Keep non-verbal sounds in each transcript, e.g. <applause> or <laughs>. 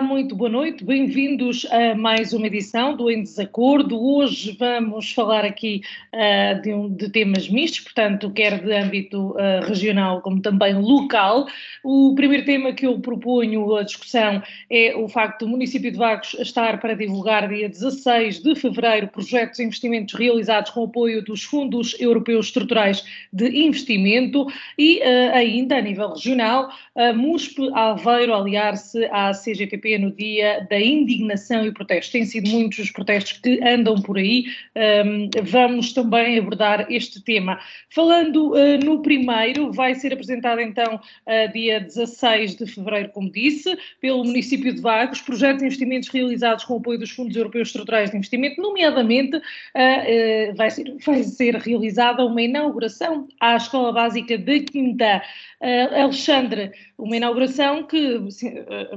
Muito boa noite, bem-vindos a mais uma edição do Em Desacordo. Hoje vamos falar aqui uh, de, um, de, temas mistos, portanto, quer de âmbito uh, regional como também local. O primeiro tema que eu proponho a discussão é o facto do município de Vagos estar para divulgar dia 16 de fevereiro projetos e investimentos realizados com apoio dos Fundos Europeus Estruturais de Investimento e uh, ainda a nível regional, a MUSP Aveiro aliar-se à CG No dia da indignação e protesto. Têm sido muitos os protestos que andam por aí. Um, vamos também abordar este tema. Falando uh, no primeiro, vai ser apresentado então uh, dia 16 de fevereiro, como disse, pelo município de Vagos, projetos de investimentos realizados com o apoio dos Fundos Europeus Estruturais de Investimento, nomeadamente uh, vai, ser, <laughs> vai ser realizada uma inauguração à Escola Básica da Quinta. Alexandre, uma inauguração que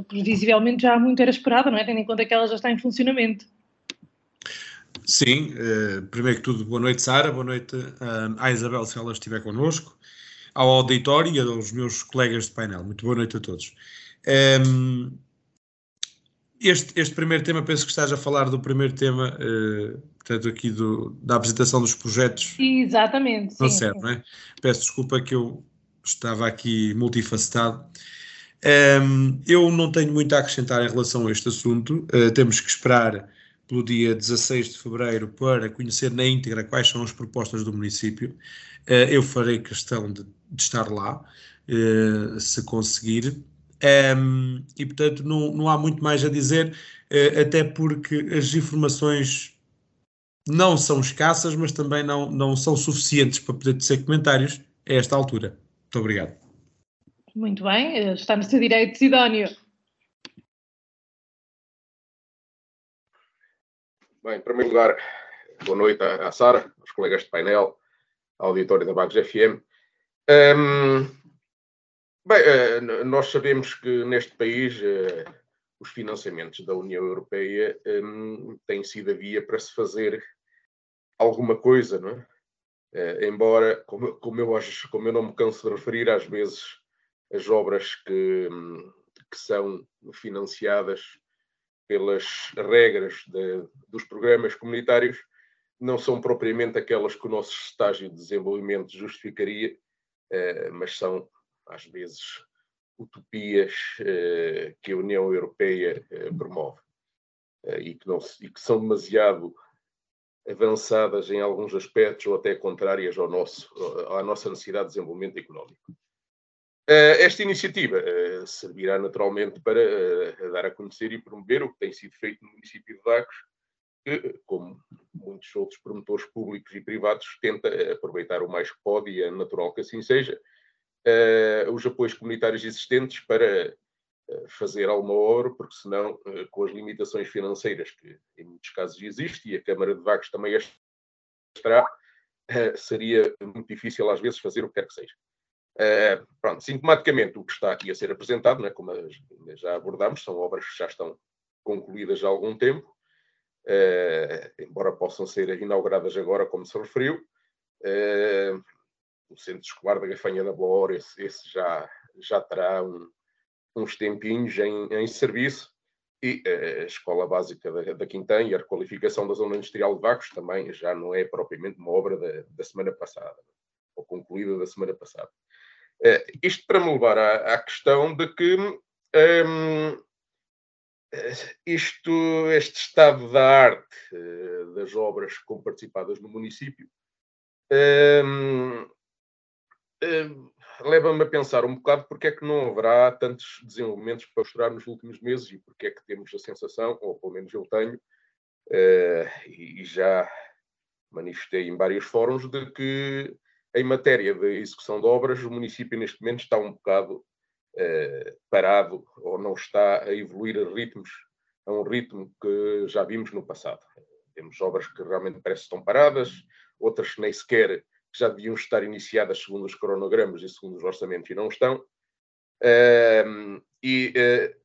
previsivelmente realmente já muito era esperada, não é? Tendo em conta que ela já está em funcionamento. Sim, uh, primeiro que tudo, boa noite, Sara, boa noite uh, à Isabel, se ela estiver connosco, ao auditório e aos meus colegas de painel. Muito boa noite a todos. Um, ehm, este, este, primeiro tema, penso que estás a falar do primeiro tema, uh, portanto, aqui do, da apresentação dos projetos. Exatamente. Não sim, certo, sim. não é? Peço desculpa que eu estava aqui multifacetado. Um, eu não tenho muito a acrescentar em relação a este assunto. Uh, temos que esperar pelo dia 16 de fevereiro para conhecer na íntegra quais são as propostas do município. Uh, eu farei questão de, de estar lá, uh, se conseguir. Um, e, portanto, não, não há muito mais a dizer, até porque as informações não são escassas, mas também não, não são suficientes para poder ser comentários a esta altura. Muito obrigado. Muito bem, eh, está no seu direito, Sidónio. Bem, em primeiro lugar, boa noite à, Sara, aos colegas de painel, ao auditório da Bagos FM. Um, bem, uh, nós sabemos que neste país uh, os financiamentos da União Europeia um, têm sido a via para se fazer alguma coisa, não é? Embora, como, como, eu, como eu não me canso de referir, às vezes as obras que, que são financiadas pelas regras de, dos programas comunitários não são propriamente aquelas que o nosso estágio de desenvolvimento justificaria, eh, mas são, às vezes, utopias eh, que a União Europeia eh, promove e que, não, e que são demasiado avançadas em alguns aspectos ou até contrárias ao nosso, à nossa necessidade de desenvolvimento económico. Uh, esta iniciativa uh, servirá naturalmente para uh, dar a conhecer e promover o que tem sido feito no município de Vagos, que, como muitos outros promotores públicos e privados, tenta aproveitar o mais que pode, e é natural que assim seja, os apoios comunitários existentes para fazer alguma obra, porque senão, com as limitações financeiras que em muitos casos existem, e a Câmara de Vagos também as terá, seria muito difícil às vezes fazer o que quer que seja. Uh, pronto, sintomaticamente, o que está aqui a ser apresentado, né, como já abordámos, são obras que já estão concluídas há algum tempo, uh, embora possam ser inauguradas agora, como se referiu. Uh, o Centro Escolar da Gafanha da Boa esse, esse já, já terá um, uns tempinhos em, em serviço, e a Escola Básica da, Quintã e a requalificação da Zona Industrial de Vagos também já não é propriamente uma obra da, da semana passada, ou concluída da semana passada. Uh, isto para me levar à, à questão de que um, isto, este estado da arte uh, das obras comparticipadas no município um, leva-me a pensar um bocado porque é que não haverá tantos desenvolvimentos para mostrar nos últimos meses e porque é que temos a sensação, ou pelo menos eu tenho, uh, e já manifestei em vários fóruns, de que em matéria de execução de obras, o município neste momento está um bocado uh, parado ou não está a evoluir a ritmos, a um ritmo que já vimos no passado. Temos obras que realmente parecem estão paradas, outras nem sequer já deviam estar iniciadas segundo os cronogramas e segundo os orçamentos e não estão. Uh, e uh,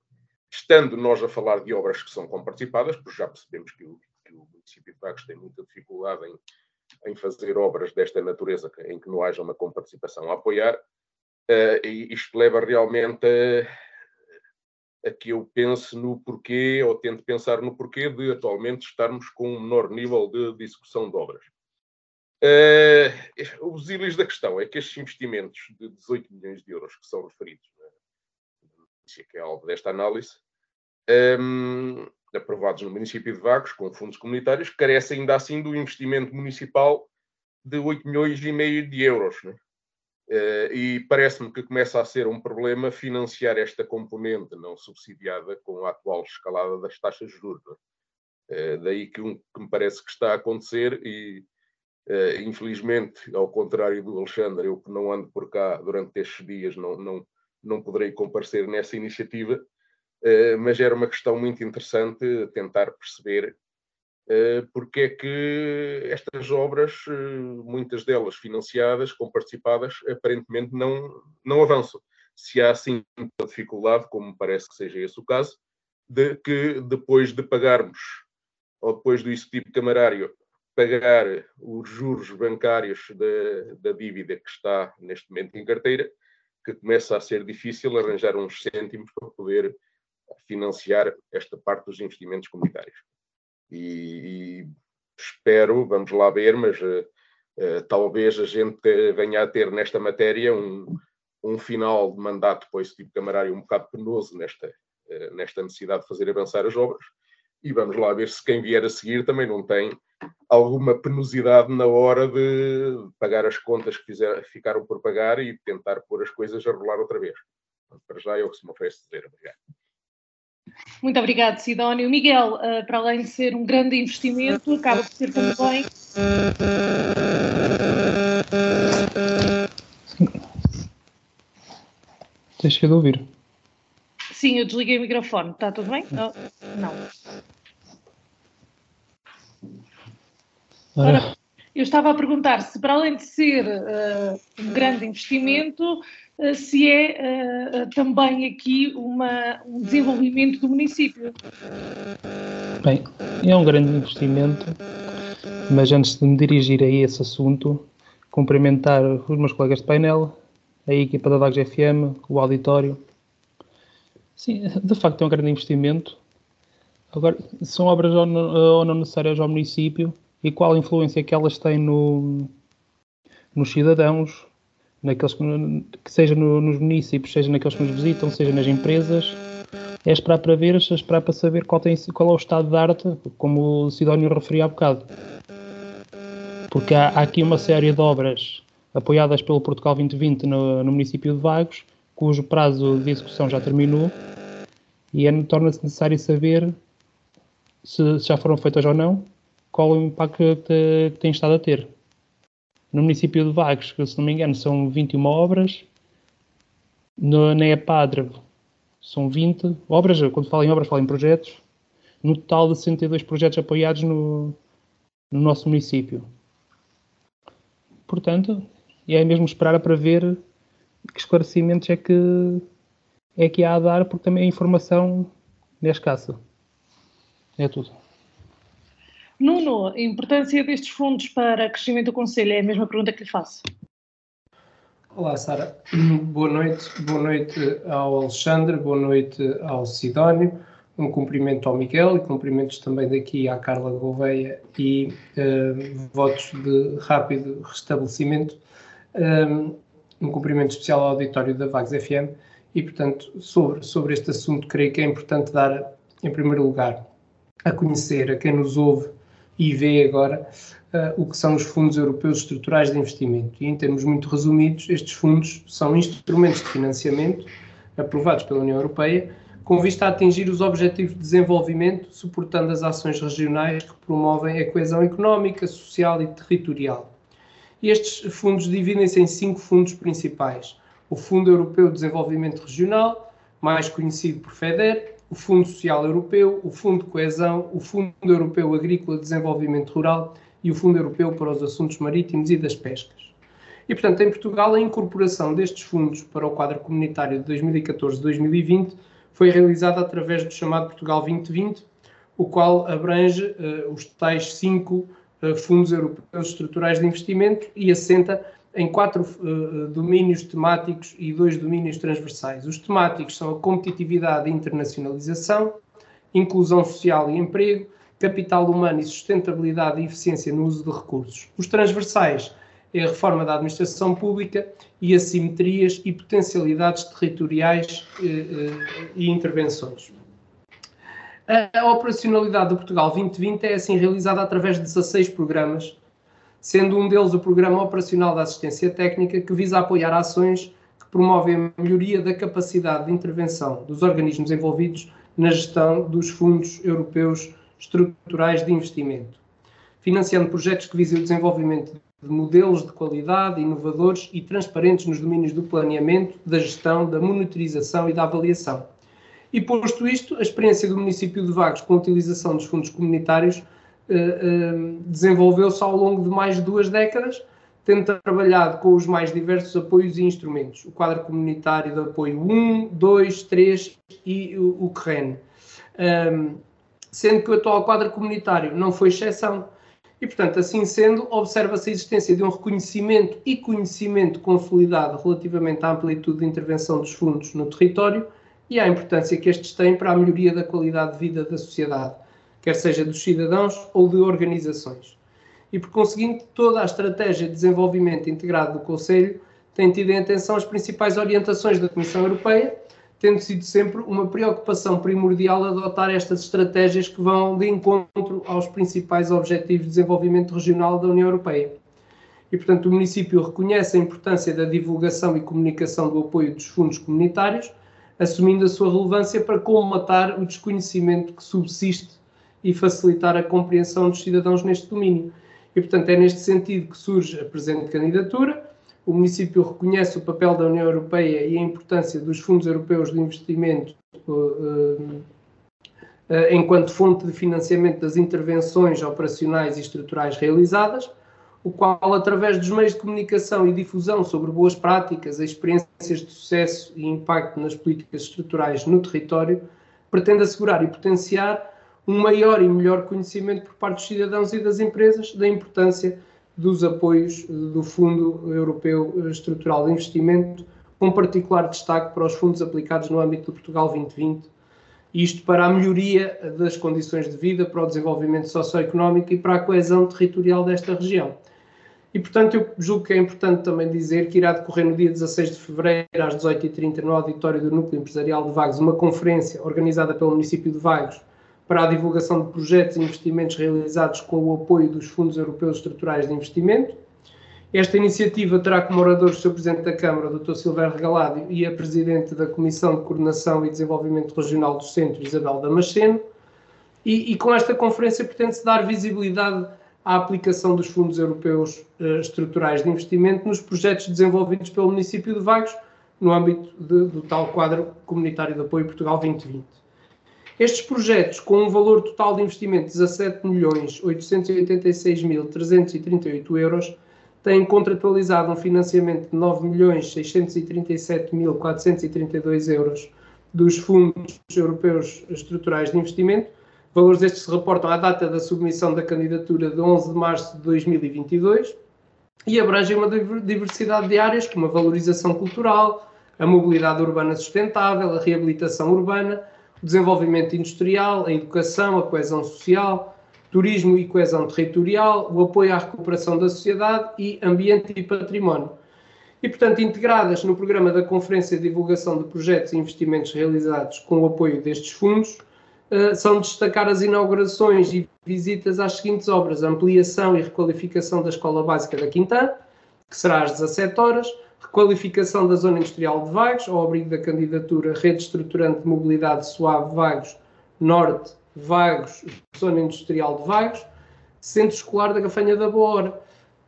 estando nós a falar de obras que são comparticipadas, porque já percebemos que o, que o município de Vagos tem muita dificuldade em, em, fazer obras desta natureza em que não haja uma comparticipação a apoiar, uh, e isto leva realmente a, a, que eu pense no porquê, ou tente pensar no porquê de atualmente estarmos com um menor nível de, de execução de obras. Uh, os ilhos da questão é que estes investimentos de 18 milhões de euros que são referidos que é alvo desta análise, um, aprovados no município de Vagos, com fundos comunitários, carece ainda assim do investimento municipal de 8 milhões e meio de euros. Né? Uh, e parece-me que começa a ser um problema financiar esta componente não subsidiada com a atual escalada das taxas de juros. Né? Uh, daí que, um, que me parece que está a acontecer e, uh, infelizmente, ao contrário do Alexandre, eu que não ando por cá durante estes dias, não, não, não poderei comparecer nessa iniciativa, eh, mas era uma questão muito interessante tentar perceber eh, porque é que estas obras, eh, muitas delas financiadas, comparticipadas, aparentemente não, não avançam. Se há assim uma dificuldade, como parece que seja esse o caso, de que depois de pagarmos, ou depois do executivo camarário, pagar os juros bancários da, da dívida que está neste momento em carteira, que começa a ser difícil arranjar uns cêntimos para poder financiar esta parte dos investimentos comunitários. E, e espero, vamos lá ver, mas uh, uh, talvez a gente venha a ter nesta matéria um, um final de mandato para esse tipo camarário um bocado penoso nesta, uh, nesta necessidade de fazer avançar as obras. E vamos lá ver se quem vier a seguir também não tem alguma penosidade na hora de pagar as contas que fizer, ficaram por pagar e tentar pôr as coisas a rolar outra vez. Para já é o que se me oferece dizer. Obrigado. Muito obrigado, Sidónio. Miguel, uh, para além de ser um grande investimento, acaba por ser também. Deixa de ouvir. Sim, eu desliguei o microfone. Está tudo bem? Não. não. Ora, eu estava a perguntar se, para além de ser uh, um grande investimento, se é uh, também aqui uma, um desenvolvimento do município. Bem, é um grande investimento, mas antes de me dirigir a esse assunto, cumprimentar os meus colegas de painel, a equipa da Vagos FM, o auditório. Sim, de facto é um grande investimento. Agora, são obras ou não, ou não necessárias ao município, e qual a influência que elas têm no, nos cidadãos, naqueles que, que seja no, nos municípios, seja naqueles que nos visitam, seja nas empresas. É esperar para ver, é esperar para saber qual, tem, qual é o estado de arte, como o Sidónio referia há bocado. Porque há, há aqui uma série de obras apoiadas pelo Portugal 2020 no, no município de Vagos, cujo prazo de execução já terminou, e é, torna-se necessário saber se, se já foram feitas ou não, qual o impacto que, tem estado a ter. No município de Vagos, que se não me engano são 21 obras, no, na EPADRE são 20 obras, quando falo em obras, falo em projetos, no total de 62 projetos apoiados no, no nosso município. Portanto, é mesmo esperar para ver que esclarecimentos é que, é que há a dar, porque também a informação é escassa. É tudo. Nuno, a importância destes fundos para crescimento do Conselho é a mesma pergunta que lhe faço. Olá, Sara. <clears throat> Boa noite. Boa noite ao Alexandre, boa noite ao Sidónio. Um cumprimento ao Miguel e cumprimentos também daqui à Carla Gouveia e uh, votos de rápido restabelecimento. Um, um cumprimento especial ao auditório da Vagos FM e, portanto, sobre, sobre este assunto, creio que é importante dar, em primeiro lugar, a conhecer a quem nos ouve e vê agora uh, o que são os fundos europeus estruturais de investimento. E, em termos muito resumidos, estes fundos são instrumentos de financiamento aprovados pela União Europeia com vista a atingir os objetivos de desenvolvimento, suportando as ações regionais que promovem a coesão económica, social e territorial. Estes fundos dividem-se em cinco fundos principais. o Fundo Europeu de Desenvolvimento Regional, mais conhecido por FEDER, o Fundo Social Europeu, o Fundo de Coesão, o Fundo Europeu Agrícola de Desenvolvimento Rural e o Fundo Europeu para os Assuntos Marítimos e das Pescas. E, portanto, em Portugal, a incorporação destes fundos para o quadro comunitário de 2014-2020 foi realizada através do chamado Portugal 2020, o qual abrange uh, os tais cinco uh, fundos europeus estruturais de investimento e assenta em quatro uh, domínios temáticos e dois domínios transversais. Os temáticos são a competitividade e internacionalização, inclusão social e emprego, capital humano e sustentabilidade e eficiência no uso de recursos. Os transversais é a reforma da administração pública e assimetrias e potencialidades territoriais eh, eh, e intervenções. A operacionalidade do Portugal 2020 é assim realizada através de 16 programas, sendo um deles o Programa Operacional da Assistência Técnica, que visa apoiar ações que promovem a melhoria da capacidade de intervenção dos organismos envolvidos na gestão dos fundos europeus estruturais de investimento, financiando projetos que visem o desenvolvimento de modelos de qualidade inovadores e transparentes nos domínios do planeamento, da gestão, da monitorização e da avaliação. E posto isto, a experiência do município de Vagos com a utilização dos fundos comunitários desenvolveu-se ao longo de mais de duas décadas, tendo trabalhado com os mais diversos apoios e instrumentos, o quadro comunitário de apoio 1, 2, 3 e o, CREN. Um, sendo que o atual quadro comunitário não foi exceção, e, portanto, assim sendo, observa-se a existência de um reconhecimento e conhecimento consolidado relativamente à amplitude de intervenção dos fundos no território e à importância que estes têm para a melhoria da qualidade de vida da sociedade, quer seja dos cidadãos ou de organizações. E, por conseguinte, toda a estratégia de desenvolvimento integrado do Conselho tem tido em atenção as principais orientações da Comissão Europeia tendo sido sempre uma preocupação primordial adotar estas estratégias que vão de encontro aos principais objetivos de desenvolvimento regional da União Europeia. E, portanto, o município reconhece a importância da divulgação e comunicação do apoio dos fundos comunitários, assumindo a sua relevância para colmatar o desconhecimento que subsiste e facilitar a compreensão dos cidadãos neste domínio. E, portanto, é neste sentido que surge a presente candidatura, o município reconhece o papel da União Europeia e a importância dos fundos europeus de investimento uh, uh, enquanto fonte de financiamento das intervenções operacionais e estruturais realizadas, o qual, através dos meios de comunicação e difusão sobre boas práticas, experiências de sucesso e impacto nas políticas estruturais no território, pretende assegurar e potenciar um maior e melhor conhecimento por parte dos cidadãos e das empresas da importância dos apoios do Fundo Europeu Estrutural de Investimento, com particular destaque para os fundos aplicados no âmbito do Portugal 2020, isto para a melhoria das condições de vida, para o desenvolvimento socioeconómico e para a coesão territorial desta região. E, portanto, eu julgo que é importante também dizer que irá decorrer no dia 16 de fevereiro, às 18h30, no auditório do Núcleo Empresarial de Vagos, uma conferência organizada pelo município de Vagos, para a divulgação de projetos e investimentos realizados com o apoio dos Fundos Europeus Estruturais de Investimento. Esta iniciativa terá como oradores o Sr. Presidente da Câmara, Dr. Silvério Regaládio, e a Presidente da Comissão de Coordenação e Desenvolvimento Regional do Centro, Isabel Damasceno. E, e com esta conferência pretende-se dar visibilidade à aplicação dos Fundos Europeus uh, Estruturais de Investimento nos projetos desenvolvidos pelo município de Vagos, no âmbito de, do tal quadro comunitário de apoio Portugal 2020. Estes projetos, com um valor total de investimento de 17.886.338 euros, têm contratualizado um financiamento de 9.637.432 euros dos Fundos Europeus Estruturais de Investimento. Valores estes se reportam à data da submissão da candidatura de 11 de março de 2022 e abrangem uma diversidade de áreas, como a valorização cultural, a mobilidade urbana sustentável, a reabilitação urbana, desenvolvimento industrial, a educação, a coesão social, turismo e coesão territorial, o apoio à recuperação da sociedade e ambiente e património. E, portanto, integradas no programa da Conferência de Divulgação de Projetos e Investimentos realizados com o apoio destes fundos, uh, são de destacar as inaugurações e visitas às seguintes obras: ampliação e requalificação da Escola Básica da Quintã, que será às 17 horas, requalificação da zona industrial de Vagos, ao abrigo da candidatura Rede Estruturante de Mobilidade Suave Vagos Norte, Vagos, Zona Industrial de Vagos, Centro Escolar da Gafanha da Boa Hora,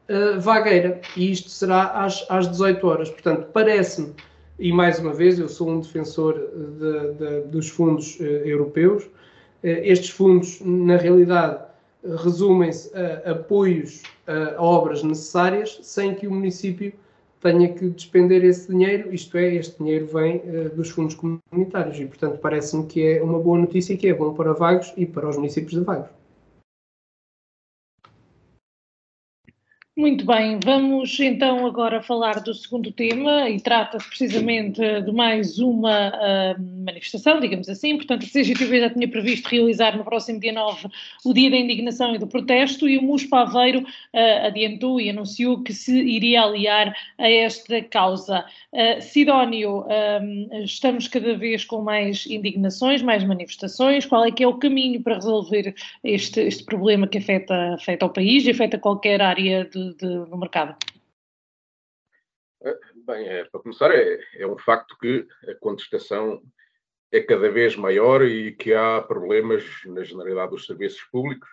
uh, Vagueira, e isto será às, às 18 horas. Portanto, parece-me e mais uma vez eu sou um defensor de, de, dos fundos europeus. estes fundos, na realidade, resumem-se a apoios a obras necessárias sem que o município tenha que despender esse dinheiro, isto é, este dinheiro vem uh, dos fundos comunitários e, portanto, parece-me que é uma boa notícia e que é bom para Vagos e para os municípios de Vagos. Muito bem, vamos então agora falar do segundo tema e trata-se precisamente de mais uma uh, manifestação, digamos assim. Portanto, a CGTV já tinha previsto realizar no próximo dia 9 o Dia da Indignação e do Protesto e o MUSPA Aveiro uh, adiantou e anunciou que se iria aliar a esta causa. Uh, Sidónio, estamos cada vez com mais indignações, mais manifestações. Qual é que é o caminho para resolver este, este problema que afeta, afeta o país e afeta qualquer área de de, no mercado? Eh, bem, é, para começar, é, é um facto que a contestação é cada vez maior e que há problemas na generalidade dos serviços públicos,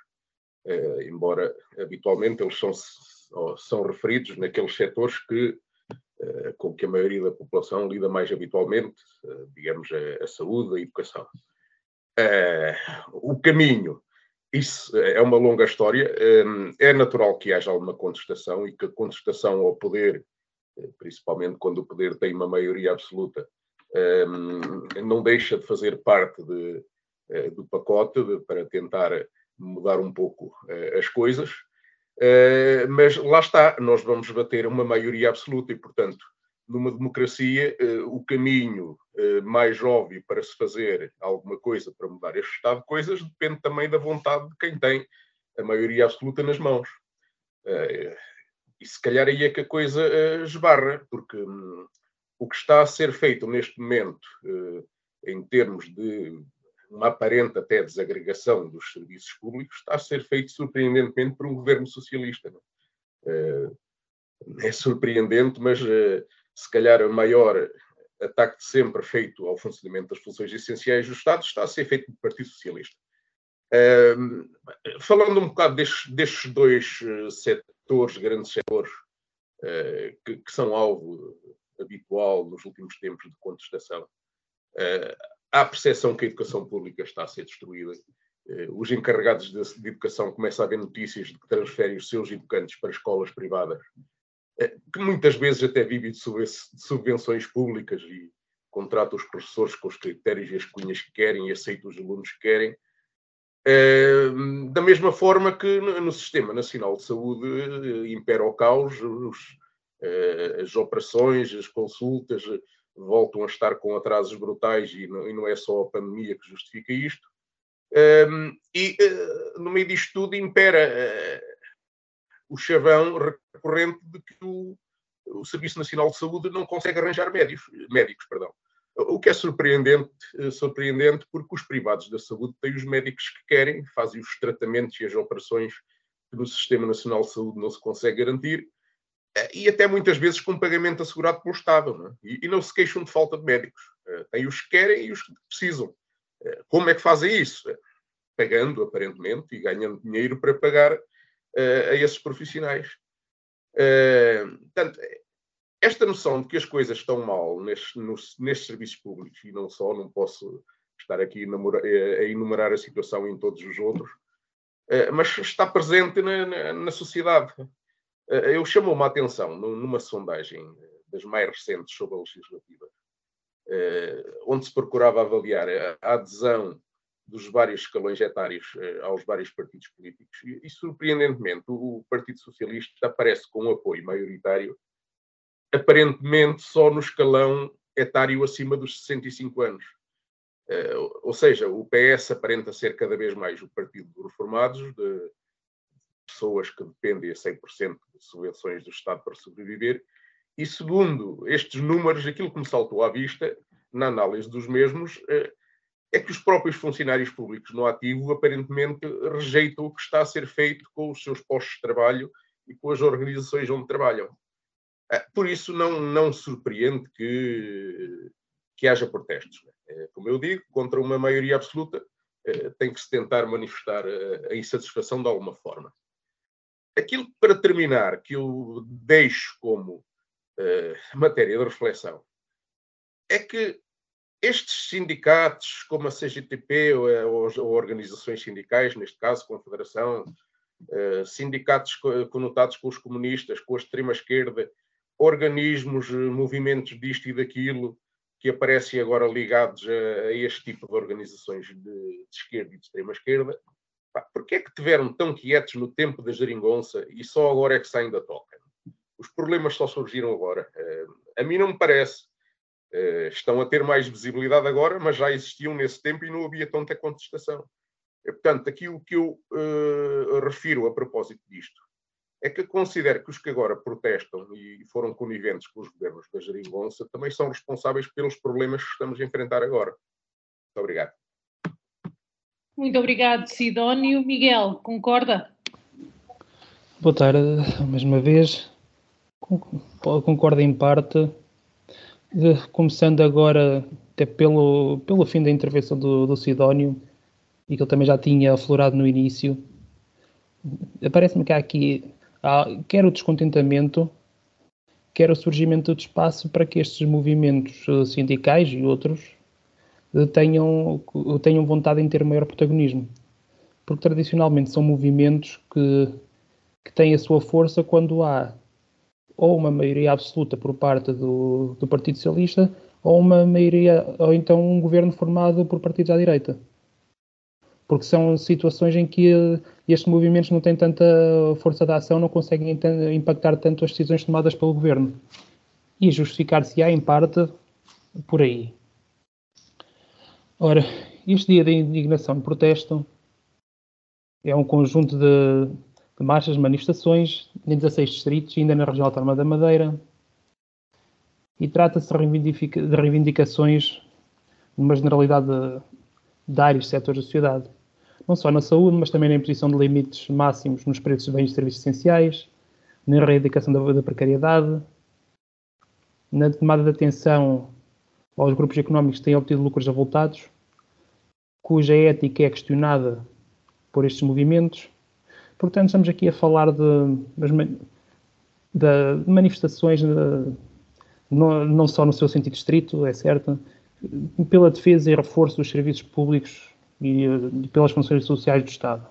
eh, embora habitualmente eles são, são referidos naqueles setores que, com que a maioria da população lida mais habitualmente, digamos, a, a, saúde, a educação. O caminho isso é uma longa história. Hum, é natural que haja alguma contestação e que a contestação ao poder, eh, principalmente quando o poder tem uma maioria absoluta, hum, não deixa de fazer parte de, eh, do pacote para tentar mudar um pouco eh, as coisas. Mas lá está, nós vamos bater uma maioria absoluta e, portanto, numa democracia, eh, o caminho eh, mais óbvio para se fazer alguma coisa para mudar este estado de coisas depende também da vontade de quem tem a maioria absoluta nas mãos. Eh, e se calhar aí é que a coisa esbarra, porque hum, o que está a ser feito neste momento, em termos de uma aparente até desagregação dos serviços públicos, está a ser feito surpreendentemente por um governo socialista. É, é surpreendente, mas se calhar o maior ataque de sempre feito ao funcionamento das funções essenciais do Estado está a ser feito pelo Partido Socialista. Um, falando um bocado destes, destes dois uh, setores, grandes setores, uh, que, que, são alvo habitual nos últimos tempos de contestação, uh, há a percepção que a educação pública está a ser destruída. os encarregados de, de educação começam a ver notícias de que transferem os seus educantes para escolas privadas que muitas vezes até vive de subvenções públicas e contrata os professores com os critérios e as cunhas que querem e aceita os alunos que querem. Da mesma forma que no Sistema Nacional de Saúde eh, impera o caos, os, eh, as operações, as consultas voltam a estar com atrasos brutais e não, é só a pandemia que justifica isto. e eh, no meio disto tudo impera o chavão recorrente de que o, o Serviço Nacional de Saúde não consegue arranjar médicos, médicos perdão. O que é surpreendente, eh, surpreendente porque os privados da saúde têm os médicos que querem, fazem os tratamentos e as operações que no Sistema Nacional de Saúde não se consegue garantir, eh, e até muitas vezes com pagamento assegurado pelo Estado, não é? e, e, não se queixam de falta de médicos. Eh, têm os que querem e os que precisam. Como é que fazem isso? Pagando, aparentemente, e ganhando dinheiro para pagar a esses profissionais. portanto, esta noção de que as coisas estão mal nestes, serviços públicos, e não só, não posso estar aqui a enumerar a situação em todos os outros, mas está presente na, na, na sociedade. Eu chamo uma atenção numa sondagem das mais recentes sobre a legislativa, onde se procurava avaliar a adesão dos vários escalões etários eh, aos vários partidos políticos. E, e, surpreendentemente, o Partido Socialista aparece com um apoio maioritário, aparentemente só no escalão etário acima dos 65 anos. Uh, ou seja, o PS aparenta ser cada vez mais o partido dos reformados, de pessoas que dependem a 100% de subvenções do Estado para sobreviver. E segundo estes números, aquilo que me saltou à vista, na análise dos mesmos, uh, é que os próprios funcionários públicos no ativo aparentemente rejeitam o que está a ser feito com os seus postos de trabalho e com as organizações onde trabalham. Ah, por isso, não, não surpreende que, que haja protestos. É, como eu digo, contra uma maioria absoluta, é, tem que se tentar manifestar a insatisfação de alguma forma. Aquilo para terminar que eu deixo como uh, matéria de reflexão é que estes sindicatos, como a CGTP ou, ou, ou organizações sindicais, neste caso Confederação, uh, sindicatos conotados com os comunistas, com a extrema-esquerda, organismos, movimentos disto e daquilo, que aparecem agora ligados a, a este tipo de organizações de, de esquerda e de extrema-esquerda, porquê é que tiveram tão quietos no tempo da geringonça e só agora é que saem da toca? Os problemas só surgiram agora. A mim não me parece. Uh, estão a ter mais visibilidade agora, mas já existiam nesse tempo e não havia tanta contestação. E, portanto, aqui o que eu uh, refiro a propósito disto é que considero que os que agora protestam e foram coniventes com os governos da Jeringonça também são responsáveis pelos problemas que estamos a enfrentar agora. Muito obrigado. Muito obrigado, Sidónio. Miguel, concorda? Boa tarde, mais uma vez. Concordo em parte. Começando agora até pelo, pelo fim da intervenção do, do Sidónio, e que ele também já tinha aflorado no início, parece-me que há aqui há, quer o descontentamento, quer o surgimento de espaço para que estes movimentos eh, sindicais e outros tenham, tenham vontade em ter maior protagonismo. Porque tradicionalmente são movimentos que, que têm a sua força quando há ou uma maioria absoluta por parte do, do Partido Socialista ou uma maioria, ou então um governo formado por partidos à direita. Porque são situações em que estes movimentos não têm tanta força de ação, não conseguem impactar tanto as decisões tomadas pelo governo. E justificar-se-á, em parte, por aí. Ora, este dia de indignação e protesto é um conjunto de, de marchas, manifestações em 16 distritos, ainda na região autónoma da Madeira, e trata-se de, reivindicações numa generalidade de, de áreas setores da sociedade, não só na saúde, mas também na imposição de limites máximos nos preços de bens e serviços essenciais, na erradicação da, da precariedade, na tomada de atenção aos grupos económicos que têm obtido lucros avultados, cuja ética é questionada por estes movimentos. Portanto, estamos aqui a falar de, de manifestações, de, não, só no seu sentido estrito, é certo, pela defesa e reforço dos serviços públicos e, pelas funções sociais do Estado.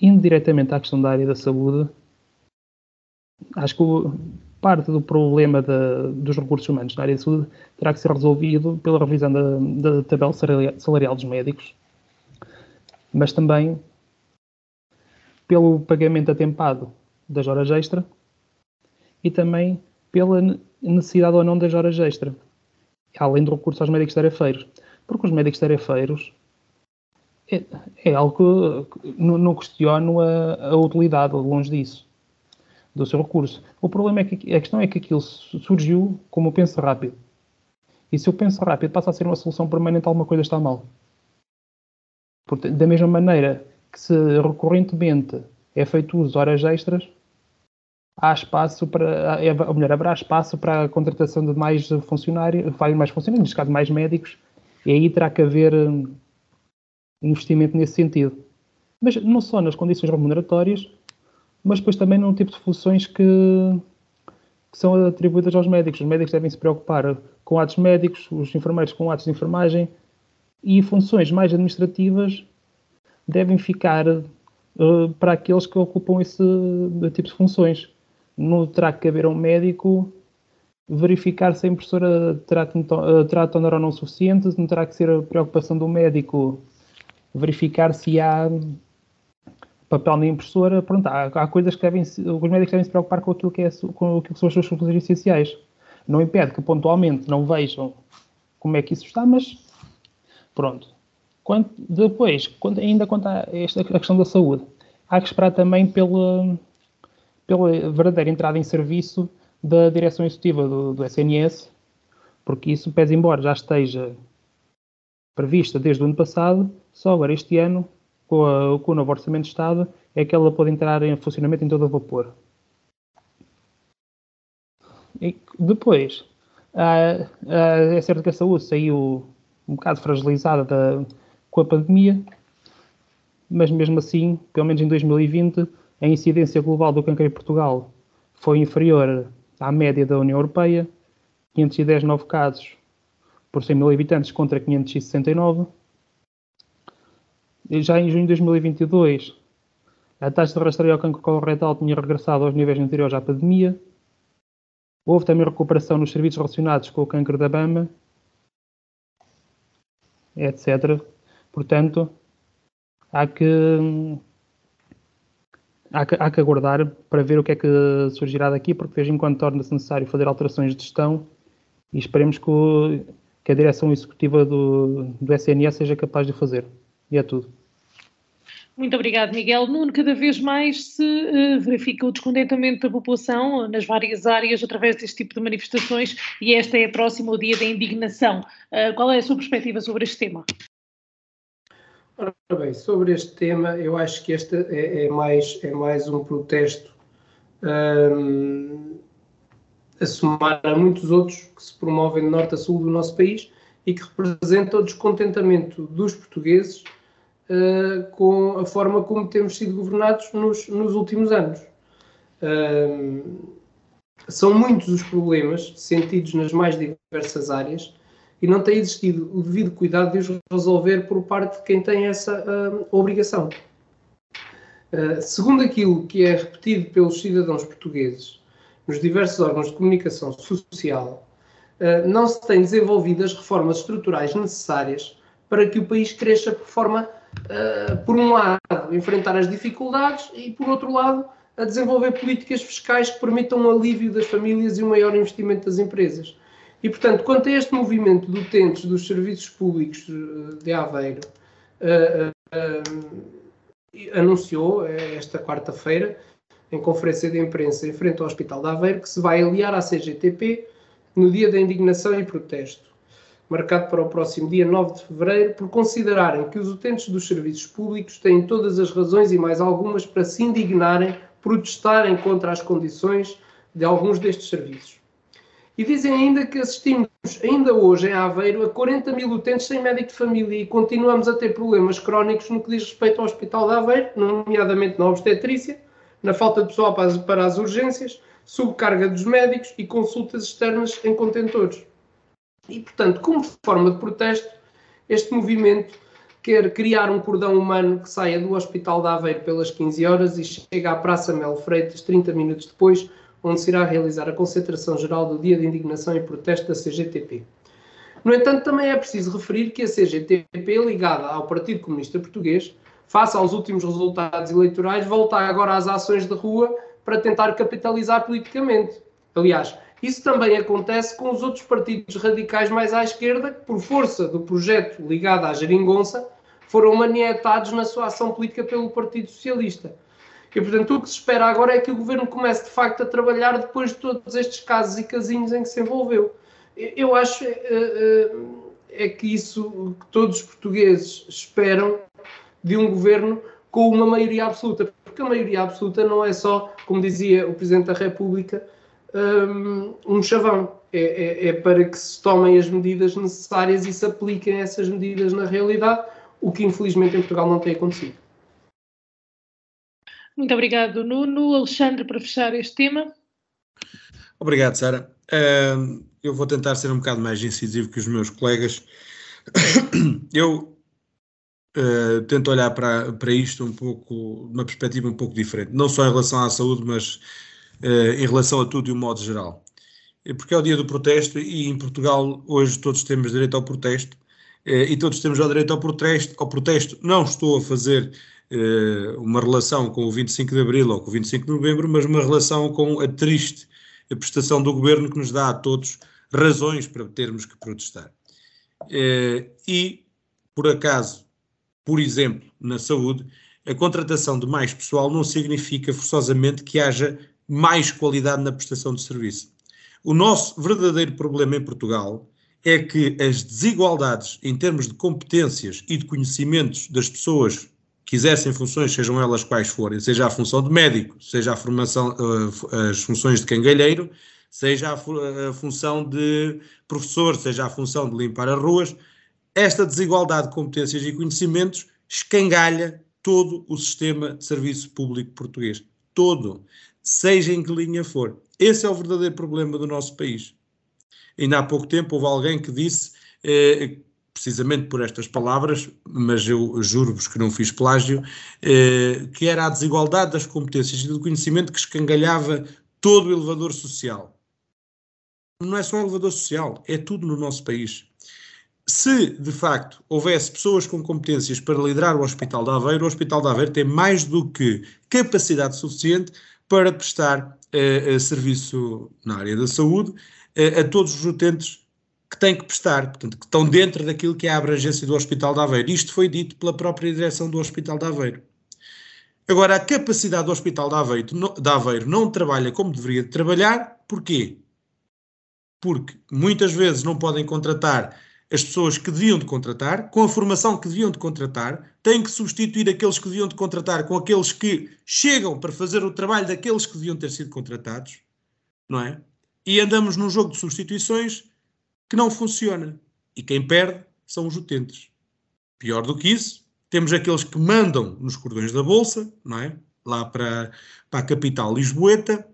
Indo diretamente à questão da área da saúde, acho que parte do problema de, dos recursos humanos na área de saúde terá que ser resolvido pela revisão da, da tabela salarial dos médicos, mas também pelo pagamento atempado das horas extra e também pela necessidade ou não das horas extra, além do recurso aos médicos tarefeiros. Porque os médicos tarefeiros é, é algo que não, não questiono a, a utilidade, longe disso do seu recurso. O problema é que a questão é que aquilo surgiu como penso rápido. E se eu penso rápido passa a ser uma solução permanente, alguma coisa está mal. Da mesma maneira que se recorrentemente é feito uso de horas extras, há espaço para, é, ou melhor, haverá espaço para a contratação de mais funcionários, mais funcionários, neste caso mais médicos, e aí terá que haver um, investimento nesse sentido. Mas não só nas condições remuneratórias, mas depois também num tipo de funções que, que são atribuídas aos médicos. Os médicos devem se preocupar com atos médicos, os enfermeiros com atos de enfermagem e funções mais administrativas devem ficar uh, para aqueles que ocupam esse tipo de funções. Não terá que haver um médico verificar se a impressora trata, trata ou não suficiente, não terá que ser a preocupação do médico verificar se há papel na impressora, pronto, há, há coisas que devem, os médicos devem se preocupar com aquilo que, é, com aquilo que são as suas funções essenciais. Não impede que pontualmente não vejam como é que isso está, mas pronto. Quanto, depois, ainda quanto a esta a questão da saúde, há que esperar também pela, pela verdadeira entrada em serviço da direção executiva do, do SNS, porque isso, pese embora já esteja prevista desde o ano passado, só agora este ano com, a, com o novo Orçamento de Estado é que ela pode entrar em funcionamento em todo o vapor. E depois, é certo que a saúde saiu um bocado fragilizada da, com a pandemia, mas mesmo assim, pelo menos em 2020, a incidência global do cancro em Portugal foi inferior à média da União Europeia, 510 novos casos por 100 mil habitantes contra 569. E já em junho de 2022, a taxa de rastreio ao cancro coloretal tinha regressado aos níveis anteriores à pandemia. Houve também recuperação nos serviços relacionados com o cancro da mama, etc. Portanto, há que, há que, há que aguardar para ver o que é que surgirá daqui, porque de vez em quando torna-se necessário fazer alterações de gestão e esperemos que, o, que a direção executiva do, do SNS seja capaz de fazer. E é tudo. Muito obrigado, Miguel. Nuno, cada vez mais se uh, verifica o descontentamento da população nas várias áreas através deste tipo de manifestações e esta é próxima ao dia da indignação. Uh, qual é a sua perspectiva sobre este tema? Ora bem, sobre este tema, eu acho que este é, é mais, é mais um protesto um, a somar a muitos outros que se promovem de norte a sul do nosso país e que representam o descontentamento dos portugueses uh, com a forma como temos sido governados nos, nos últimos anos. Uh, são muitos os problemas sentidos nas mais diversas áreas e não tem existido o devido cuidado de os resolver por parte de quem tem essa uh, obrigação. segundo aquilo que é repetido pelos cidadãos portugueses nos diversos órgãos de comunicação social, não se têm desenvolvido as reformas estruturais necessárias para que o país cresça por forma uh, por um lado, enfrentar as dificuldades e, por outro lado, a desenvolver políticas fiscais que permitam um alívio das famílias e um maior investimento das empresas. E, portanto, quanto a este movimento de utentes dos serviços públicos eh, de Aveiro, uh, anunciou esta quarta-feira, em conferência de imprensa em frente ao Hospital de Aveiro, que se vai aliar à CGTP no dia da indignação e protesto marcado para o próximo dia 9 de fevereiro, por considerarem que os utentes dos serviços públicos têm todas as razões e mais algumas para se indignarem, protestarem contra as condições de alguns destes serviços. E dizem ainda que assistimos ainda hoje em Aveiro a 40 mil utentes sem médico de família e continuamos a ter problemas crónicos no que diz respeito ao Hospital de Aveiro, nomeadamente na obstetrícia, na falta de pessoal para as, urgências, subcarga dos médicos e consultas externas em contentores. E, portanto, como forma de protesto, este movimento quer criar um cordão humano que saia do Hospital de Aveiro pelas 15 horas e chegue à Praça Mel Freitas 30 minutos depois, onde se irá realizar a concentração geral do Dia de Indignação e Protesto da CGTP. No entanto, também é preciso referir que a CGTP, ligada ao Partido Comunista Português, face aos últimos resultados eleitorais, volta agora às ações de rua para tentar capitalizar politicamente. Aliás, isso também acontece com os outros partidos radicais mais à esquerda, que, por força do projeto ligado à geringonça, foram manietados na sua ação política pelo Partido Socialista. E, portanto, o que se espera agora é que o governo comece, de facto, a trabalhar depois de todos estes casos e casinhos em que se envolveu. Eu acho é, é que isso que todos os portugueses esperam de um governo com uma maioria absoluta, porque a maioria absoluta não é só, como dizia o Presidente da República, um chavão. É, é, é, para que se tomem as medidas necessárias e se apliquem essas medidas na realidade, o que infelizmente em Portugal não tem acontecido. Muito obrigado, Nuno. Alexandre, para fechar este tema. Obrigado, Sara. Uh, eu vou tentar ser um bocado mais incisivo que os meus colegas. <coughs> Eu uh, tento olhar para, para isto um pouco, uma perspectiva um pouco diferente, não só em relação à saúde, mas eh, em relação a tudo de um modo geral. Porque é o dia do protesto e em Portugal hoje todos temos direito ao protesto eh, e todos temos o direito ao protesto. Ao protesto. Não estou a fazer eh, uma relação com o 25 de Abril ou com o 25 de Novembro, mas uma relação com a triste prestação do governo que nos dá a todos razões para termos que protestar. E, por acaso, por exemplo, na saúde, a contratação de mais pessoal não significa forçosamente que haja mais qualidade na prestação de serviço. O nosso verdadeiro problema em Portugal é que as desigualdades em termos de competências e de conhecimentos das pessoas que exercem funções, sejam elas quais forem, seja a função de médico, seja a formação, eh, as funções de cangalheiro, seja a, função de professor, seja a função de limpar as ruas, esta desigualdade de competências e conhecimentos escangalha todo o sistema de serviço público português. Todo seja em que linha for. Esse é o verdadeiro problema do nosso país. Ainda há pouco tempo houve alguém que disse, eh, precisamente por estas palavras, mas eu juro-vos que não fiz plágio, eh, que era a desigualdade das competências e do conhecimento que escangalhava todo o elevador social. Não é só o elevador social, é tudo no nosso país. Se, de facto, houvesse pessoas com competências para liderar o Hospital de Aveiro, o Hospital de Aveiro tem mais do que capacidade suficiente para prestar uh, serviço na área da saúde uh, a todos os utentes que têm que prestar, portanto, que estão dentro daquilo que é a abrangência do Hospital de Aveiro. Isto foi dito pela própria direção do Hospital de Aveiro. Agora, a capacidade do Hospital de Aveiro, de Aveiro não trabalha como deveria trabalhar, porquê? Porque muitas vezes não podem contratar as pessoas que deviam de contratar, com a formação que deviam de contratar, têm que substituir aqueles que deviam de contratar com aqueles que chegam para fazer o trabalho daqueles que deviam ter sido contratados, não é? E andamos num jogo de substituições que não funciona. E quem perde são os utentes. Pior do que isso, temos aqueles que mandam nos cordões da Bolsa, não é? Lá para, para a capital Lisboeta,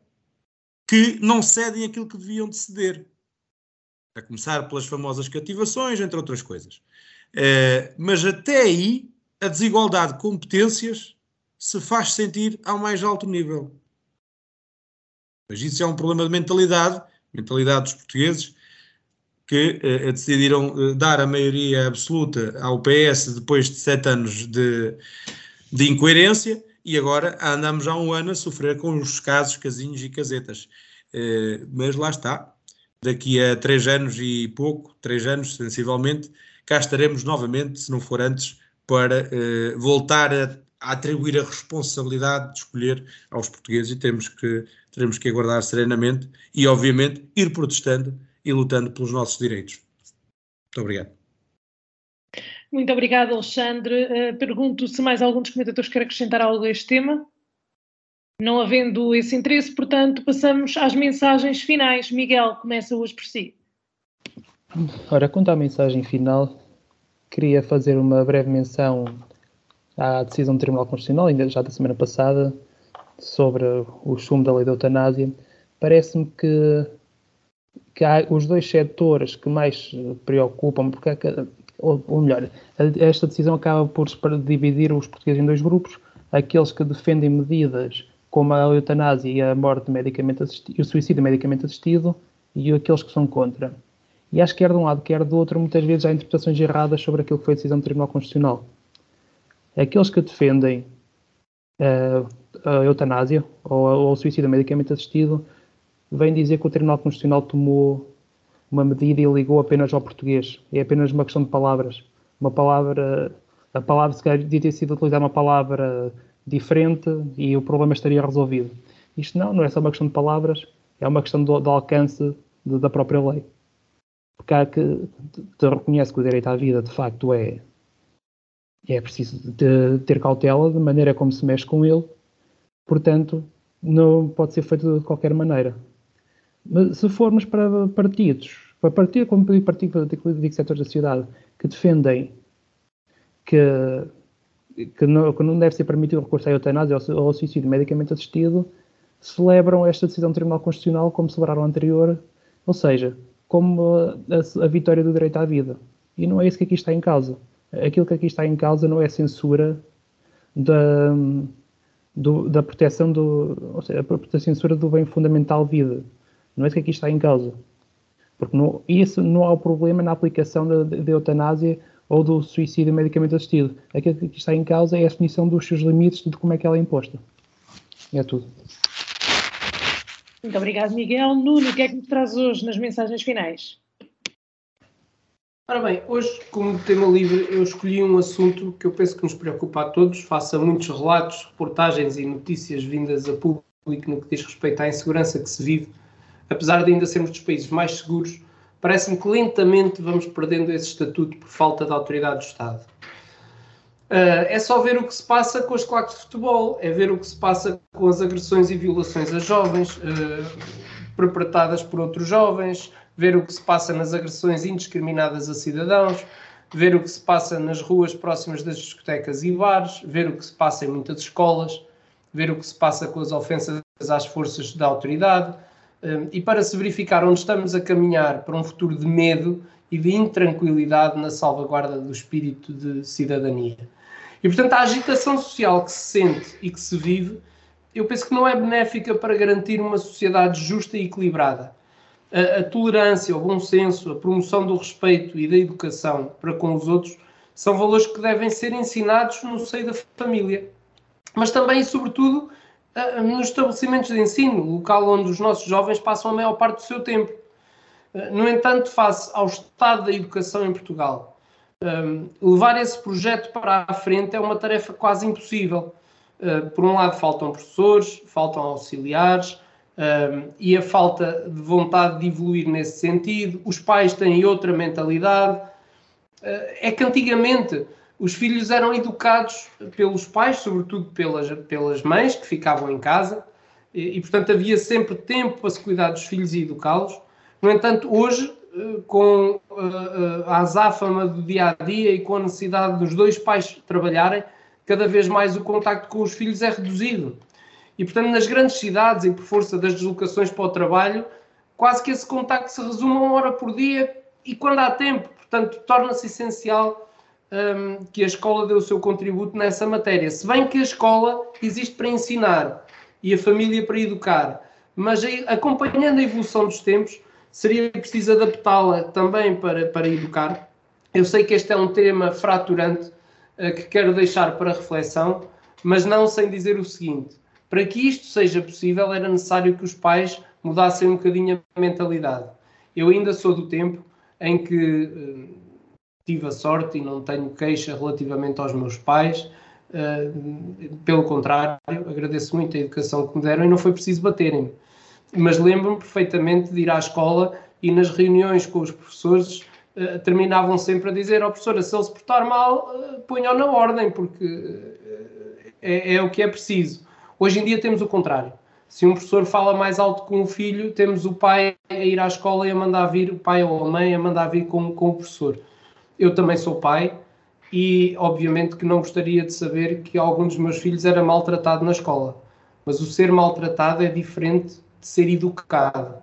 que não cedem aquilo que deviam de ceder a começar pelas famosas cativações, entre outras coisas. Uh, mas até aí, a desigualdade de competências se faz sentir ao mais alto nível. Mas isso é um problema de mentalidade, mentalidade dos portugueses, que uh, decidiram uh, dar a maioria absoluta ao PS depois de sete anos de, de incoerência e agora andamos há um ano a sofrer com os casos, casinhos e casetas. Uh, mas lá está, daqui a três anos e pouco, três anos sensivelmente, cá estaremos novamente, se não for antes, para uh, voltar a, a, atribuir a responsabilidade de escolher aos portugueses e temos que, teremos que aguardar serenamente e, obviamente, ir protestando e lutando pelos nossos direitos. Muito obrigado. Muito obrigado, Alexandre. Uh, pergunto se mais algum dos comentadores quer acrescentar algo a este tema. Não havendo esse interesse, portanto, passamos às mensagens finais. Miguel, começa hoje por si. Ora, quanto à mensagem final, queria fazer uma breve menção à decisão do Tribunal Constitucional, ainda já da semana passada, sobre o sumo da lei da eutanásia. Parece-me que, que há os dois setores que mais preocupam, porque, ou melhor, esta decisão acaba por dividir os portugueses em dois grupos, aqueles que defendem medidas como a eutanásia e a morte medicamente assistido, o suicídio medicamente assistido e aqueles que são contra. E acho que quer de um lado, quer do outro, muitas vezes há interpretações erradas sobre aquilo que foi a decisão do Tribunal Constitucional. Aqueles que defendem uh, a eutanásia ou, ou o suicídio medicamente assistido vêm dizer que o Tribunal Constitucional tomou uma medida e ligou apenas ao português. É apenas uma questão de palavras. Uma palavra, a palavra, se calhar, devia ter sido utilizada uma palavra diferente e o problema estaria resolvido. Isto não, não é só uma questão de palavras, é uma questão do, do alcance de, da própria lei. Porque há que te reconhece que o direito à vida de facto é é preciso ter cautela de maneira como se mexe com ele, portanto, não pode ser feito de qualquer maneira. Mas se formos para partidos, para partido como partido, partido de setores da sociedade que defendem que que não, que não deve ser permitido o recurso à eutanásia ou ao suicídio medicamente assistido, celebram esta decisão do Tribunal Constitucional como celebraram a anterior, ou seja, como a, a, vitória do direito à vida. E não é isso que aqui está em causa. Aquilo que aqui está em causa não é censura da, do, da proteção do, ou seja, a censura do bem fundamental vida. Não é isso que aqui está em causa. Porque não, isso não há o problema na aplicação da eutanásia ou do suicídio medicamente assistido. Aquilo que está em causa é a definição dos seus limites de como é que ela é imposta. É tudo. Muito obrigado, Miguel. Nuno, o que é que nos traz hoje nas mensagens finais? Ora bem, hoje, como tema livre, eu escolhi um assunto que eu penso que nos preocupa a todos. Faça muitos relatos, reportagens e notícias vindas a público no que diz respeito à insegurança que se vive, apesar de ainda sermos dos países mais seguros parece-me que lentamente vamos perdendo esse estatuto por falta de autoridade do Estado. Uh, é só ver o que se passa com as claques de futebol, é ver o que se passa com as agressões e violações a jovens, uh, perpetradas por outros jovens, ver o que se passa nas agressões indiscriminadas a cidadãos, ver o que se passa nas ruas próximas das discotecas e bares, ver o que se passa em muitas escolas, ver o que se passa com as ofensas às forças da autoridade, e para se verificar onde estamos a caminhar para um futuro de medo e de intranquilidade na salvaguarda do espírito de cidadania. E, portanto, a agitação social que se sente e que se vive, eu penso que não é benéfica para garantir uma sociedade justa e equilibrada. A, a tolerância, o bom senso, a promoção do respeito e da educação para com os outros são valores que devem ser ensinados no seio da família, mas também e sobretudo nos estabelecimentos de ensino, local onde os nossos jovens passam a maior parte do seu tempo. No entanto, face ao estado da educação em Portugal, levar esse projeto para a frente é uma tarefa quase impossível. Por um lado, faltam professores, faltam auxiliares, e a falta de vontade de evoluir nesse sentido. Os pais têm outra mentalidade. É que antigamente os filhos eram educados pelos pais, sobretudo pelas, pelas mães que ficavam em casa, e, e portanto havia sempre tempo para se cuidar dos filhos e educá-los. No entanto, hoje, eh, com uh, a azáfama do dia a dia e com a necessidade dos dois pais trabalharem, cada vez mais o contacto com os filhos é reduzido. E, portanto, nas grandes cidades e por força das deslocações para o trabalho, quase que esse contacto se resume a uma hora por dia e quando há tempo. Portanto, torna-se essencial um, que a escola dê o seu contributo nessa matéria. Se bem que a escola existe para ensinar e a família para educar, mas acompanhando a evolução dos tempos, seria preciso adaptá-la também para, para educar. Eu sei que este é um tema fraturante uh, que quero deixar para reflexão, mas não sem dizer o seguinte: para que isto seja possível, era necessário que os pais mudassem um bocadinho a mentalidade. Eu ainda sou do tempo em que uh, tive a sorte e não tenho queixa relativamente aos meus pais. Uh, pelo contrário, agradeço muito a educação que me deram e não foi preciso baterem-me. Mas lembro-me perfeitamente de ir à escola e nas reuniões com os professores uh, terminavam sempre a dizer ao oh, professor, se ele se portar mal, uh, ponha-o na ordem, porque é, é o que é preciso. Hoje em dia temos o contrário. Se um professor fala mais alto com o filho, temos o pai a ir à escola e a mandar vir, o pai ou a mãe a mandar vir com, com o professor. Eu também sou pai e, obviamente, que não gostaria de saber que algum dos meus filhos era maltratado na escola. Mas o ser maltratado é diferente de ser educado.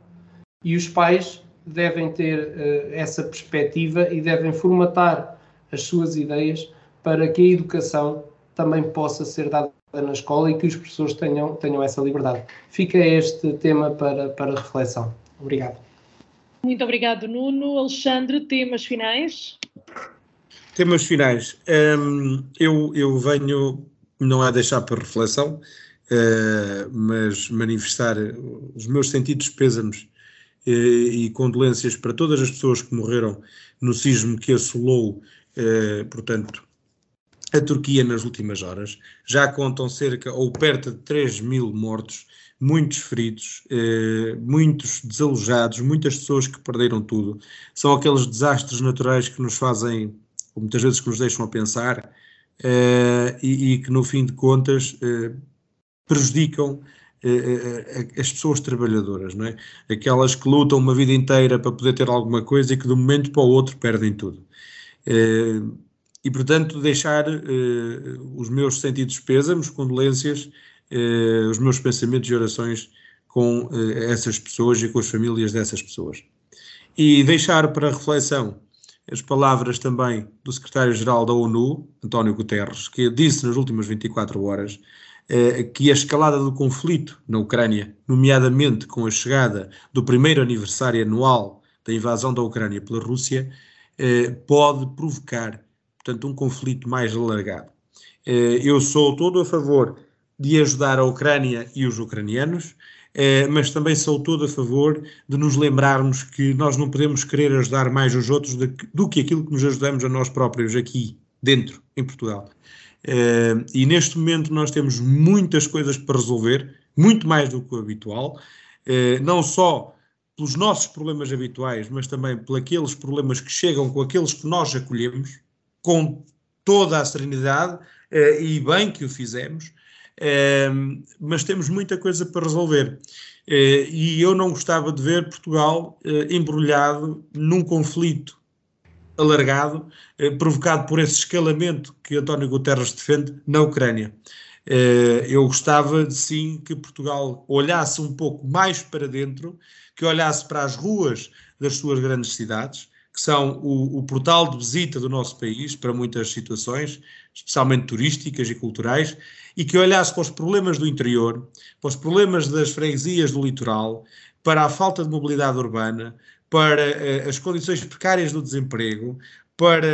E os pais devem ter uh, essa perspectiva e devem formatar as suas ideias para que a educação também possa ser dada na escola e que os professores tenham, tenham essa liberdade. Fica este tema para, para reflexão. Obrigado. Muito obrigado, Nuno. Alexandre, temas finais? Temas finais. Um, eu, eu venho, não a deixar para reflexão, uh, mas manifestar os meus sentidos pêsames uh, e condolências para todas as pessoas que morreram no sismo que assolou, uh, portanto, a Turquia nas últimas horas. Já contam cerca ou perto de 3 mil mortos muitos feridos, eh, muitos desalojados, muitas pessoas que perderam tudo. São aqueles desastres naturais que nos fazem, ou muitas vezes que nos deixam a pensar, eh, e, e, que no fim de contas eh, prejudicam eh, eh, as pessoas trabalhadoras, não é? Aquelas que lutam uma vida inteira para poder ter alguma coisa e que de um momento para o outro perdem tudo. Eh, e, portanto, deixar os meus sentidos pêsames, condolências, os meus pensamentos e orações com essas pessoas e com as famílias dessas pessoas. E deixar para reflexão as palavras também do secretário-geral da ONU, António Guterres, que disse nas últimas 24 horas que a escalada do conflito na Ucrânia, nomeadamente com a chegada do primeiro aniversário anual da invasão da Ucrânia pela Rússia, eh, pode provocar, portanto, um conflito mais alargado. Eh, eu sou todo a favor de ajudar a Ucrânia e os ucranianos, eh, mas também sou todo a favor de nos lembrarmos que nós não podemos querer ajudar mais os outros do que aquilo que nos ajudamos a nós próprios aqui, dentro, em Portugal. Eh, e neste momento nós temos muitas coisas para resolver, muito mais do que o habitual, eh, não só pelos nossos problemas habituais, mas também pelos problemas que chegam com aqueles que nós acolhemos, com toda a serenidade, e bem que o fizemos, mas temos muita coisa para resolver. Uh, e eu não gostava de ver Portugal uh, embrulhado num conflito alargado, uh, provocado por esse escalamento que António Guterres defende na Ucrânia. Eh, eu gostava, sim, que Portugal olhasse um pouco mais para dentro, que olhasse para as ruas das suas grandes cidades, que são o, o, portal de visita do nosso país para muitas situações, especialmente turísticas e culturais, e que olhasse para os problemas do interior, para os problemas das freguesias do litoral, para a falta de mobilidade urbana, para uh, as condições precárias do desemprego, para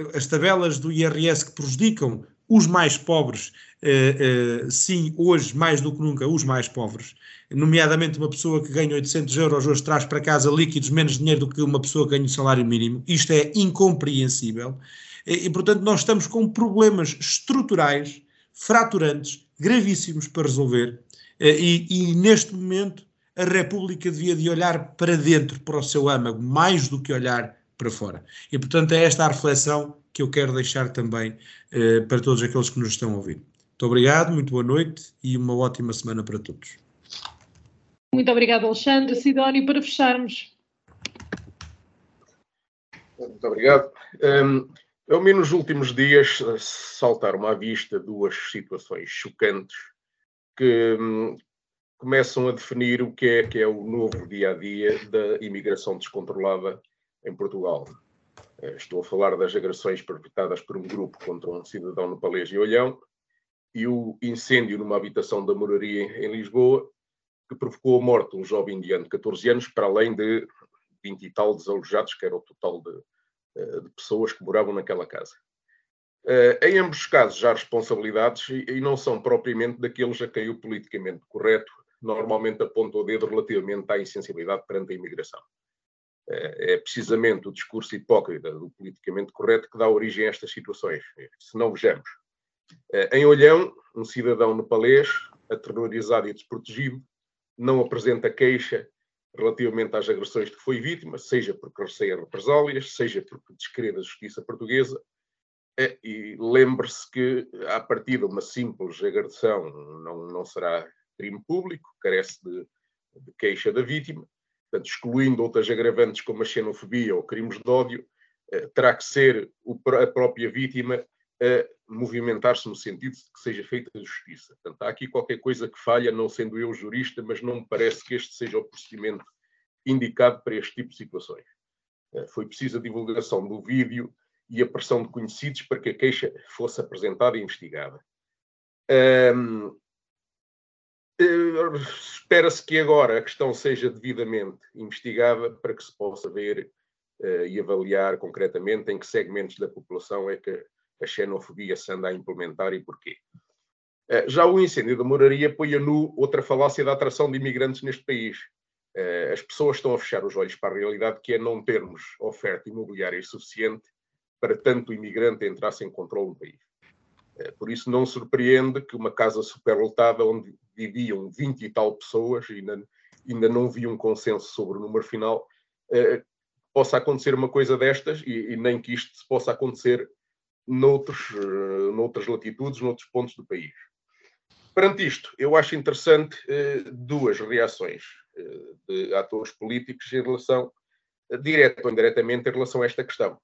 uh, as tabelas do IRS que prejudicam os mais pobres, uh, sim, hoje mais do que nunca, os mais pobres, nomeadamente uma pessoa que ganha 800 euros hoje traz para casa líquidos menos dinheiro do que uma pessoa que ganha o salário mínimo. Isto é incompreensível. E, e, portanto, nós estamos com problemas estruturais, fraturantes, gravíssimos para resolver. E, e neste momento, a República devia de olhar para dentro, para o seu âmago, mais do que olhar para fora. E, portanto, é esta a reflexão que eu quero deixar também eh, para todos aqueles que nos estão a ouvir. Muito obrigado, muito boa noite e uma ótima semana para todos. Muito obrigado, Alexandre. Sidónio, para fecharmos. Muito obrigado. Um, ao menos nos últimos dias saltaram à vista duas situações chocantes que um, começam a definir o que é que é o novo dia a dia da imigração descontrolada em Portugal. Eh, estou a falar das agressões perpetradas por um grupo contra um cidadão no Palês e Olhão e o incêndio numa habitação da moraria em Lisboa que provocou a morte de um jovem indiano de 14 anos, para além de 20 e tal desalojados, que era o total de, eh, de pessoas que moravam naquela casa. Uh, em ambos os casos, há responsabilidades e, e, não são propriamente daqueles a quem o politicamente correto normalmente aponta o dedo relativamente à insensibilidade perante a imigração. É, é precisamente o discurso hipócrita do politicamente correto que dá origem a estas situações. Se não vejamos. É, em Olhão, um cidadão nepalês, aterrorizado e desprotegido, não apresenta queixa relativamente às agressões de que foi vítima, seja porque receia represálias, seja porque descrê da justiça portuguesa. É, e lembre-se que, a partir de uma simples agressão, não, não será crime público, carece de, de queixa da vítima, portanto, excluindo outras agravantes como a xenofobia ou crimes de ódio, eh, terá que ser a própria vítima a movimentar-se no sentido de que seja feita justiça. Portanto, há aqui qualquer coisa que falha, não sendo eu jurista, mas não me parece que este seja o procedimento indicado para este tipo de situações. Eh, foi preciso a divulgação do vídeo e a pressão de conhecidos para que a queixa fosse apresentada e investigada. Um, Espera-se que agora a questão seja devidamente investigada para que se possa ver uh, e avaliar concretamente em que segmentos da população é que a xenofobia se anda a implementar e porquê. Uh, já o incêndio da moraria põe a nu outra falácia da atração de imigrantes neste país. As pessoas estão a fechar os olhos para a realidade que é não termos oferta imobiliária suficiente para tanto imigrante entrar sem controle no país. Eh, por isso não surpreende que uma casa superlotada onde viviam 20 e tal pessoas e ainda, ainda não vi um consenso sobre o número final, eh, possa acontecer uma coisa destas e, e, nem que isto possa acontecer noutros, uh, noutras latitudes, noutros pontos do país. Perante isto, eu acho interessante duas reações de atores políticos em relação, direta ou indiretamente, em relação a esta questão.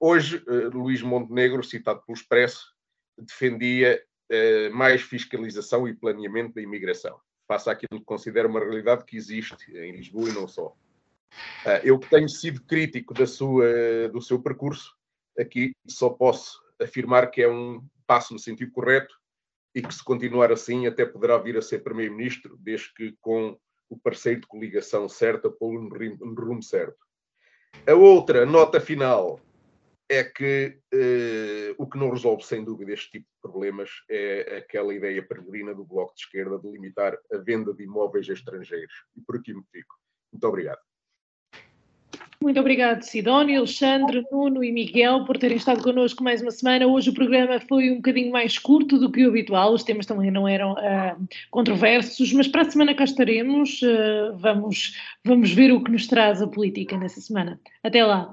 Hoje, uh, Luís Montenegro, citado pelo Expresso, defendia uh, mais fiscalização e planeamento da imigração, face àquilo que considera uma realidade que existe em Lisboa e não só. Uh, eu que tenho sido crítico da sua, do seu percurso, aqui só posso afirmar que é um passo no sentido correto e que, se continuar assim, até poderá vir a ser Primeiro-Ministro, desde que com o parceiro de coligação certo, pô-lo no rumo certo. A outra nota final é que uh, o que não resolve, sem dúvida, este tipo de problemas é aquela ideia peregrina do Bloco de Esquerda de limitar a venda de imóveis estrangeiros. E por aqui me fico. Muito obrigado. Muito obrigado, Sidónio, Alexandre, Nuno e Miguel, por terem estado connosco mais uma semana. Hoje o programa foi um bocadinho mais curto do que o habitual, os temas também não eram uh, controversos, mas para a semana cá estaremos. Uh, vamos, vamos ver o que nos traz a política nessa semana. Até lá.